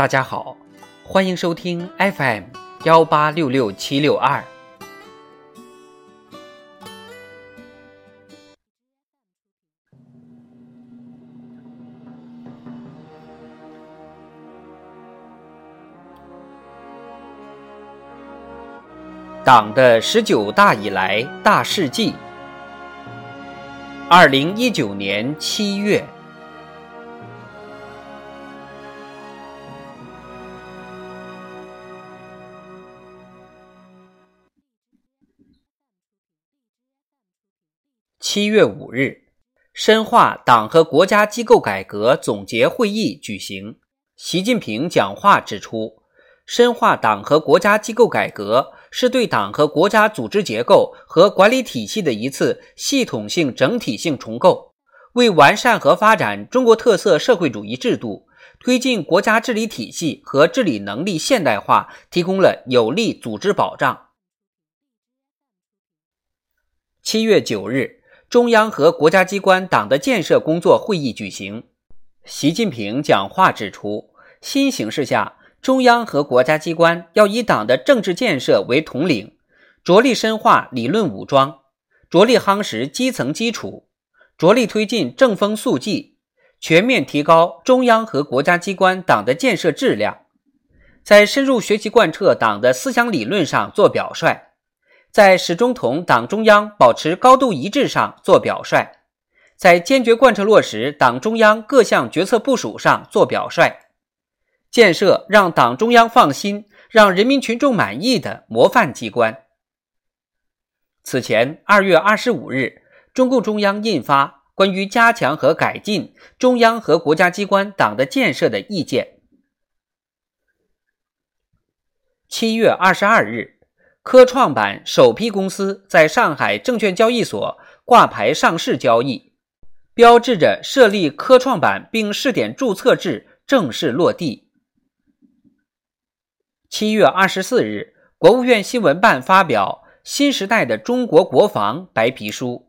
大家好，欢迎收听 FM 幺八六六七六二。党的十九大以来大事记。二零一九年七月。七月五日，深化党和国家机构改革总结会议举行。习近平讲话指出，深化党和国家机构改革是对党和国家组织结构和管理体系的一次系统性、整体性重构，为完善和发展中国特色社会主义制度、推进国家治理体系和治理能力现代化提供了有力组织保障。七月九日。中央和国家机关党的建设工作会议举行，习近平讲话指出，新形势下，中央和国家机关要以党的政治建设为统领，着力深化理论武装，着力夯实基层基础，着力推进正风肃纪，全面提高中央和国家机关党的建设质量，在深入学习贯彻党的思想理论上做表率。在始终同党中央保持高度一致上做表率，在坚决贯彻落实党中央各项决策部署上做表率，建设让党中央放心、让人民群众满意的模范机关。此前，二月二十五日，中共中央印发《关于加强和改进中央和国家机关党的建设的意见》。七月二十二日。科创板首批公司在上海证券交易所挂牌上市交易，标志着设立科创板并试点注册制正式落地。七月二十四日，国务院新闻办发表《新时代的中国国防白皮书》。